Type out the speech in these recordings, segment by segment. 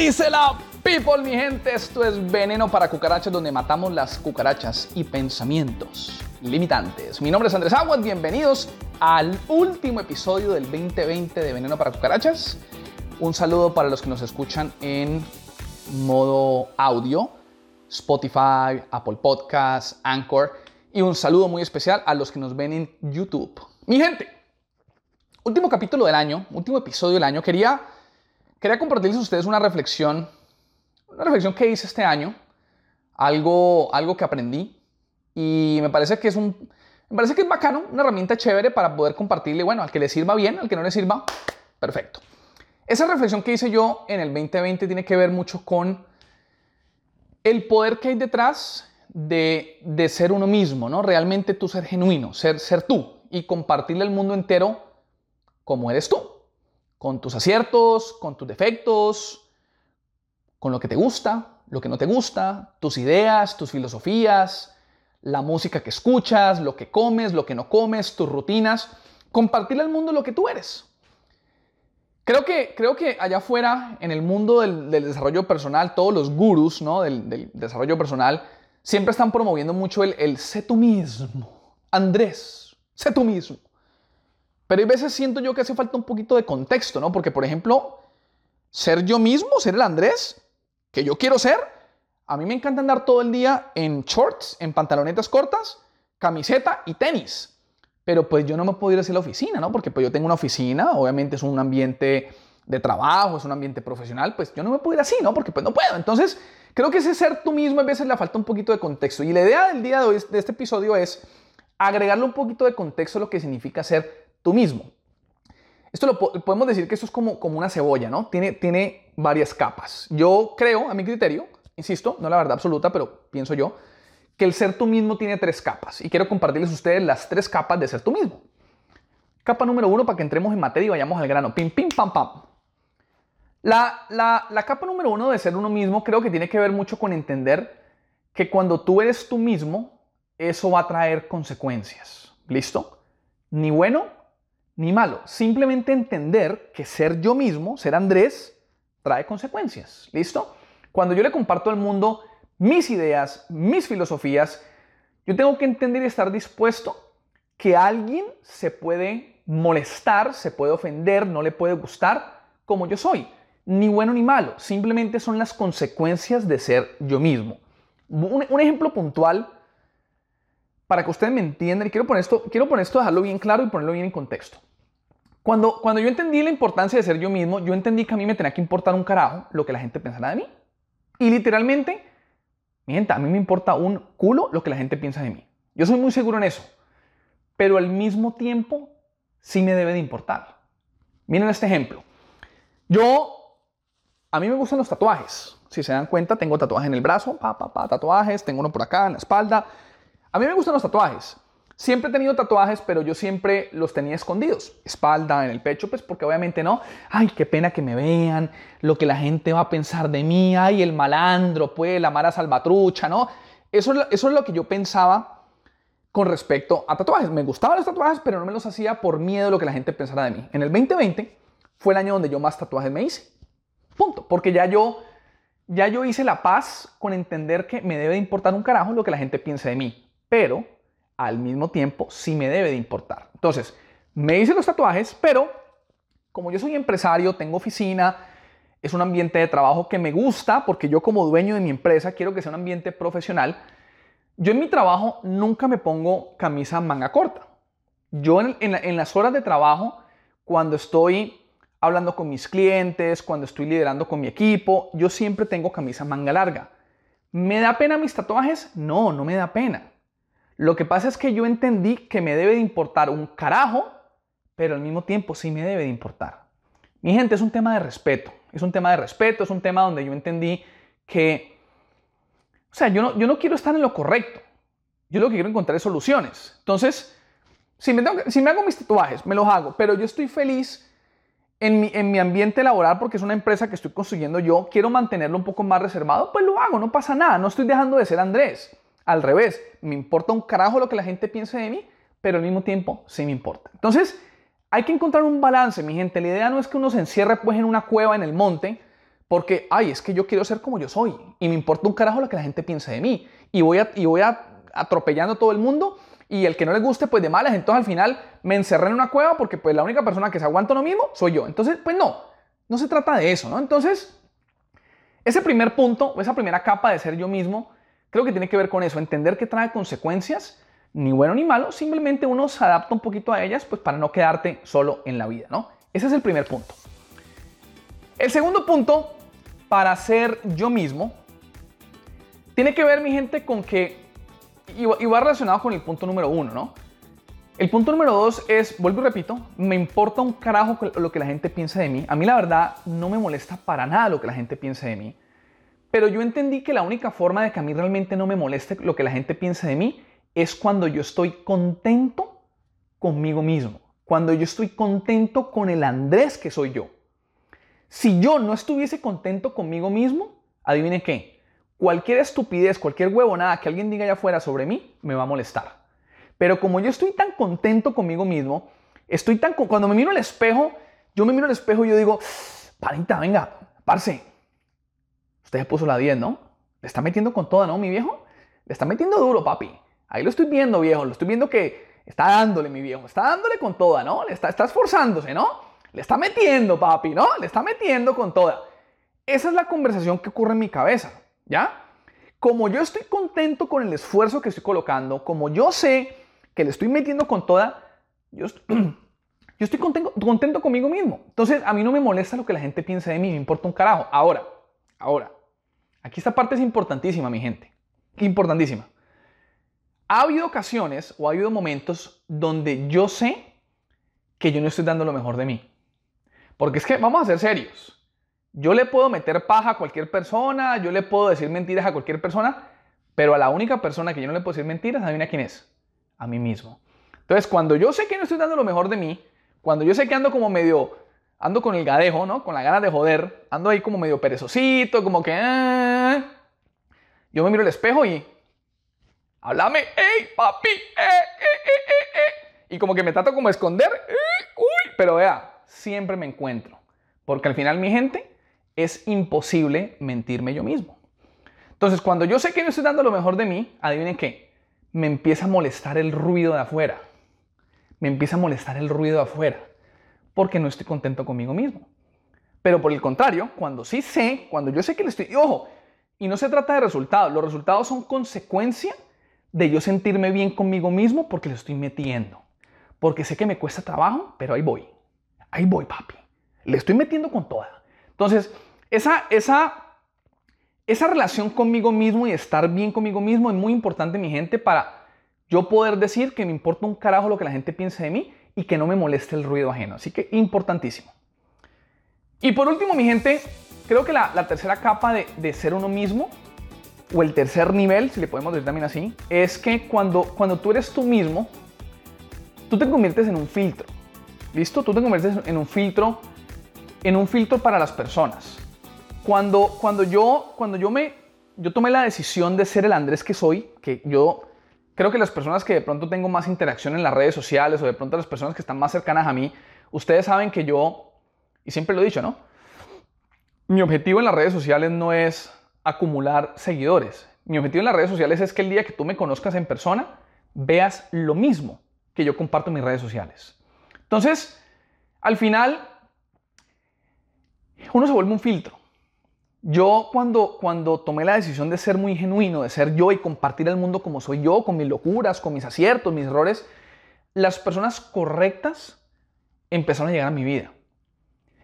dice la people, mi gente? Esto es Veneno para Cucarachas, donde matamos las cucarachas y pensamientos limitantes. Mi nombre es Andrés Aguas, bienvenidos al último episodio del 2020 de Veneno para Cucarachas. Un saludo para los que nos escuchan en modo audio, Spotify, Apple Podcasts, Anchor, y un saludo muy especial a los que nos ven en YouTube. Mi gente, último capítulo del año, último episodio del año, quería Quería compartirles a ustedes una reflexión, una reflexión que hice este año, algo, algo que aprendí y me parece que es un, me parece que es bacano, una herramienta chévere para poder compartirle, bueno, al que le sirva bien, al que no le sirva, perfecto. Esa reflexión que hice yo en el 2020 tiene que ver mucho con el poder que hay detrás de, de ser uno mismo, ¿no? Realmente tú ser genuino, ser, ser tú y compartirle al mundo entero como eres tú con tus aciertos, con tus defectos, con lo que te gusta, lo que no te gusta, tus ideas, tus filosofías, la música que escuchas, lo que comes, lo que no comes, tus rutinas, compartirle al mundo lo que tú eres. Creo que, creo que allá afuera, en el mundo del, desarrollo personal, todos los gurús ¿no? del, desarrollo personal siempre están promoviendo mucho el, el sé tú mismo. Andrés, sé tú mismo. Pero hay veces siento yo que hace falta un poquito de contexto, ¿no? Porque, por ejemplo, ser yo mismo, ser el Andrés que yo quiero ser, a mí me encanta andar todo el día en shorts, en pantalonetas cortas, camiseta y tenis. Pero pues yo no me puedo ir hacia la oficina, ¿no? Porque pues yo tengo una oficina, obviamente es un ambiente de trabajo, es un ambiente profesional, pues yo no me puedo ir así, ¿no? Porque pues no puedo. Entonces, creo que ese ser tú mismo a veces le falta un poquito de contexto. Y la idea del día de hoy, de este episodio, es agregarle un poquito de contexto a lo que significa ser tú mismo. Esto lo podemos decir que esto es como, como una cebolla, ¿no? Tiene, tiene varias capas. Yo creo, a mi criterio, insisto, no la verdad absoluta, pero pienso yo, que el ser tú mismo tiene tres capas. Y quiero compartirles a ustedes las tres capas de ser tú mismo. Capa número uno para que entremos en materia y vayamos al grano. Pim, pim, pam, pam. La, la, la capa número uno de ser uno mismo creo que tiene que ver mucho con entender que cuando tú eres tú mismo, eso va a traer consecuencias. ¿Listo? Ni bueno ni malo. Simplemente entender que ser yo mismo, ser Andrés, trae consecuencias. ¿Listo? Cuando yo le comparto al mundo mis ideas, mis filosofías, yo tengo que entender y estar dispuesto que alguien se puede molestar, se puede ofender, no le puede gustar como yo soy. Ni bueno ni malo, simplemente son las consecuencias de ser yo mismo. Un, ejemplo puntual para que ustedes me entiendan y quiero poner esto, quiero poner esto, dejarlo bien claro y ponerlo bien en contexto. Cuando, cuando yo entendí la importancia de ser yo mismo, yo entendí que a mí me tenía que importar un carajo lo que la gente pensara de mí. Y literalmente, mi a mí me importa un culo lo que la gente piensa de mí. Yo soy muy seguro en eso. Pero al mismo tiempo, sí me debe de importar. Miren este ejemplo. Yo, a mí me gustan los tatuajes. Si se dan cuenta, tengo tatuajes en el brazo, pa, tatuajes, tengo uno por acá, en la espalda. A mí me gustan los tatuajes. Siempre he tenido tatuajes, pero yo siempre los tenía escondidos. Espalda, en el pecho, pues porque obviamente no. Ay, qué pena que me vean, lo que la gente va a pensar de mí. Ay, el malandro, pues, la mara salvatrucha, ¿no? Eso, es lo que yo pensaba con respecto a tatuajes. Me gustaban los tatuajes, pero no me los hacía por miedo a lo que la gente pensara de mí. En el 2020 fue el año donde yo más tatuajes me hice. Punto. Porque ya yo, ya yo hice la paz con entender que me debe de importar un carajo lo que la gente piense de mí. Pero al mismo tiempo sí me debe de importar. Entonces, me hice los tatuajes, pero como yo soy empresario, tengo oficina, es un ambiente de trabajo que me gusta porque yo como dueño de mi empresa quiero que sea un ambiente profesional. Yo en mi trabajo nunca me pongo camisa manga corta. Yo en, en las horas de trabajo, cuando estoy hablando con mis clientes, cuando estoy liderando con mi equipo, yo siempre tengo camisa manga larga. ¿Me da pena mis tatuajes? No, no me da pena. Lo que pasa es que yo entendí que me debe de importar un carajo, pero al mismo tiempo sí me debe de importar. Mi gente, es un tema de respeto. Es un tema de respeto, es un tema donde yo entendí que, o sea, yo no, yo no quiero estar en lo correcto. Yo lo que quiero encontrar es soluciones. Entonces, si me, hago mis tatuajes, me los hago, pero yo estoy feliz en mi, en mi, ambiente laboral porque es una empresa que estoy construyendo yo, quiero mantenerlo un poco más reservado, pues lo hago, no pasa nada, no estoy dejando de ser Andrés. Al revés, me importa un carajo lo que la gente piense de mí, pero al mismo tiempo sí me importa. Entonces, hay que encontrar un balance, mi gente. La idea no es que uno se encierre pues en una cueva en el monte, Porque, ay, es que yo quiero ser como yo soy y me importa un carajo lo que la gente piense de mí. Y voy, a, y voy atropellando a todo el mundo y el que no le guste, pues de malas. Entonces al final me encerré en una cueva porque pues la única persona que se aguanta lo mismo soy yo. Entonces, pues no, no se trata de eso, ¿no? Entonces, ese primer punto, esa primera capa de ser yo mismo, creo que tiene que ver con eso, entender que trae consecuencias, ni bueno ni malo, simplemente uno se adapta un poquito a ellas, pues para no quedarte solo en la vida, ¿no? Ese es el primer punto. El segundo punto para ser yo mismo, tiene que ver, mi gente, con que, y va relacionado con el punto número uno, ¿no? El punto número dos es, vuelvo y repito, me importa un carajo lo que la gente piense de mí. A mí la verdad no me molesta para nada lo que la gente piense de mí. Pero yo entendí que la única forma de que a mí realmente no me moleste lo que la gente piense de mí es cuando yo estoy contento conmigo mismo. Cuando yo estoy contento con el Andrés que soy yo. Si yo no estuviese contento conmigo mismo, adivine qué, cualquier estupidez, cualquier huevonada que alguien diga allá afuera sobre mí, me va a molestar. Pero como yo estoy tan contento conmigo mismo, estoy tan... Cuando me miro al espejo, yo me miro al espejo y yo digo, parita, venga, parce, usted se puso la 10, ¿no? Le está metiendo con toda, ¿no, mi viejo? Le está metiendo duro, papi. Ahí lo estoy viendo, viejo. Lo estoy viendo que está dándole, mi viejo. Está dándole con toda, ¿no? Le está, está esforzándose, ¿no? Le está metiendo, papi, ¿no? Le está metiendo con toda. Esa es la conversación que ocurre en mi cabeza, ¿ya? Como yo estoy contento con el esfuerzo que estoy colocando, como yo sé que le estoy metiendo con toda, yo, yo estoy contento, contento conmigo mismo. Entonces, a mí no me molesta lo que la gente piense de mí, me importa un carajo. Ahora, ahora, aquí esta parte es importantísima, mi gente. Importantísima. Ha habido ocasiones o ha habido momentos donde yo sé que yo no estoy dando lo mejor de mí. Porque es que vamos a ser serios. Yo le puedo meter paja a cualquier persona, yo le puedo decir mentiras a cualquier persona, pero a la única persona que yo no le puedo decir mentiras, adivina quién es. A mí mismo. Entonces, cuando yo sé que no estoy dando lo mejor de mí, cuando yo sé que ando como medio, ando con el gadejo, ¿no? Con la ganas de joder, ando ahí como medio perezosito, como que... Ah", yo me miro al espejo y... Háblame, ¡ey, papi! Eh, eh, eh, y como que me trato como de esconder, uy, pero vea, siempre me encuentro. Porque al final, mi gente, es imposible mentirme yo mismo. Entonces, cuando yo sé que no estoy dando lo mejor de mí, adivinen qué, me empieza a molestar el ruido de afuera. Me empieza a molestar el ruido de afuera. Porque no estoy contento conmigo mismo. Pero por el contrario, cuando sí sé, cuando yo sé que le estoy... Ojo, y no se trata de resultados. Los resultados son consecuencia de yo sentirme bien conmigo mismo porque le estoy metiendo. Porque sé que me cuesta trabajo, pero ahí voy ahí voy, papi. Le estoy metiendo con toda. Entonces, esa, esa, esa relación conmigo mismo y estar bien conmigo mismo es muy importante, mi gente, para yo poder decir que me importa un carajo lo que la gente piense de mí y que no me moleste el ruido ajeno. Así que importantísimo. Y por último, mi gente, creo que la, tercera capa de, de, ser uno mismo, o el tercer nivel, si le podemos decir también así, es que cuando, cuando tú eres tú mismo, tú te conviertes en un filtro. ¿Listo? Tú te conviertes en un filtro, en un filtro para las personas. Cuando, cuando, yo, cuando yo, me, yo tomé la decisión de ser el Andrés que soy, que yo creo que las personas que de pronto tengo más interacción en las redes sociales o de pronto las personas que están más cercanas a mí, ustedes saben que yo, y siempre lo he dicho, ¿no? Mi objetivo en las redes sociales no es acumular seguidores. Mi objetivo en las redes sociales es que el día que tú me conozcas en persona, veas lo mismo que yo comparto en mis redes sociales. Entonces, al final, uno se vuelve un filtro. Yo cuando, cuando tomé la decisión de ser muy genuino, de ser yo y compartir el mundo como soy yo, con mis locuras, con mis aciertos, mis errores, las personas correctas empezaron a llegar a mi vida.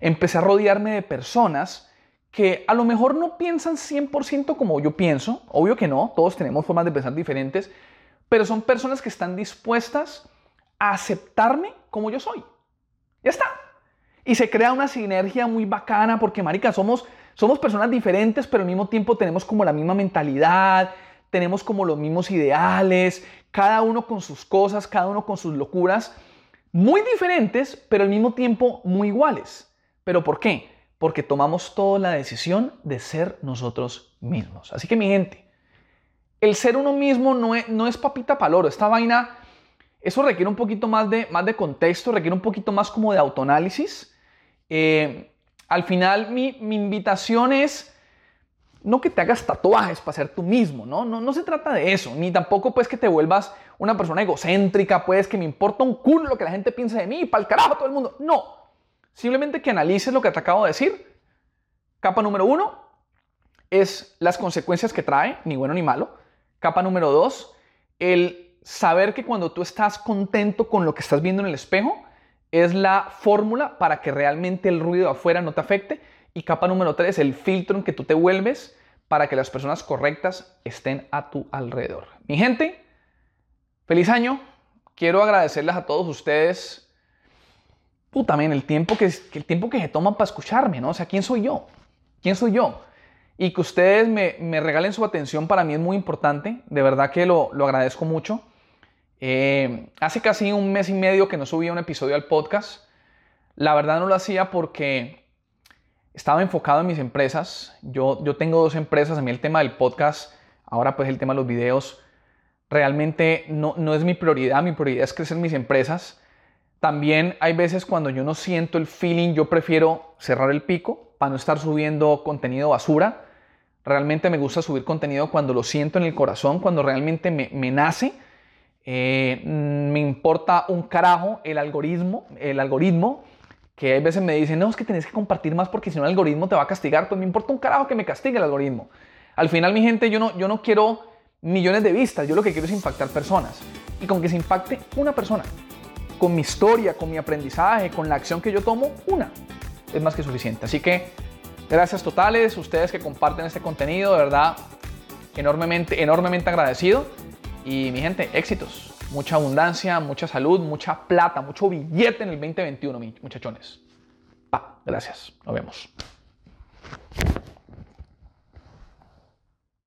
Empecé a rodearme de personas que a lo mejor no piensan 100% como yo pienso, obvio que no, todos tenemos formas de pensar diferentes, pero son personas que están dispuestas a aceptarme como yo soy. Ya está. Y se crea una sinergia muy bacana porque, marica, somos, somos personas diferentes, pero al mismo tiempo tenemos como la misma mentalidad, tenemos como los mismos ideales, cada uno con sus cosas, cada uno con sus locuras, muy diferentes, pero al mismo tiempo muy iguales. ¿Pero por qué? Porque tomamos toda la decisión de ser nosotros mismos. Así que mi gente, el ser uno mismo no es, no es papita paloro. Esta vaina eso requiere un poquito más de, contexto, requiere un poquito más como de autoanálisis. Eh, al final mi, invitación es no que te hagas tatuajes para ser tú mismo, ¿no? ¿no? No se trata de eso, ni tampoco pues que te vuelvas una persona egocéntrica, pues que me importa un culo lo que la gente piensa de mí, para el carajo todo el mundo. No, simplemente que analices lo que te acabo de decir. Capa número uno es las consecuencias que trae, ni bueno ni malo. Capa número dos, el saber que cuando tú estás contento con lo que estás viendo en el espejo, es la fórmula para que realmente el ruido afuera no te afecte. Y capa número tres, el filtro en que tú te vuelves para que las personas correctas estén a tu alrededor. Mi gente, feliz año. Quiero agradecerles a todos ustedes, también el tiempo que, el tiempo que se toman para escucharme, ¿no? O sea, ¿quién soy yo? ¿Quién soy yo? Y que ustedes me, me regalen su atención para mí es muy importante. De verdad que lo, lo agradezco mucho. Eh, hace casi un mes y medio que no subía un episodio al podcast. La verdad no lo hacía porque estaba enfocado en mis empresas. Yo, yo tengo dos empresas. A mí el tema del podcast, ahora pues el tema de los videos, realmente no, no es mi prioridad. Mi prioridad es crecer mis empresas. También hay veces cuando yo no siento el feeling, yo prefiero cerrar el pico para no estar subiendo contenido basura. Realmente me gusta subir contenido cuando lo siento en el corazón, cuando realmente me, me nace. Eh, me importa un carajo el algoritmo, el algoritmo que a veces me dicen, no, es que tenés que compartir más porque si no el algoritmo te va a castigar. Pues me importa un carajo que me castigue el algoritmo. Al final, mi gente, yo no, yo no quiero millones de vistas, yo lo que quiero es impactar personas. Y con que se impacte una persona, con mi historia, con mi aprendizaje, con la acción que yo tomo, una, es más que suficiente. Así que gracias totales, ustedes que comparten este contenido, de verdad, enormemente, enormemente agradecido. Y mi gente, éxitos, mucha abundancia, mucha salud, mucha plata, mucho billete en el 2021, muchachones. Pa, gracias, nos vemos.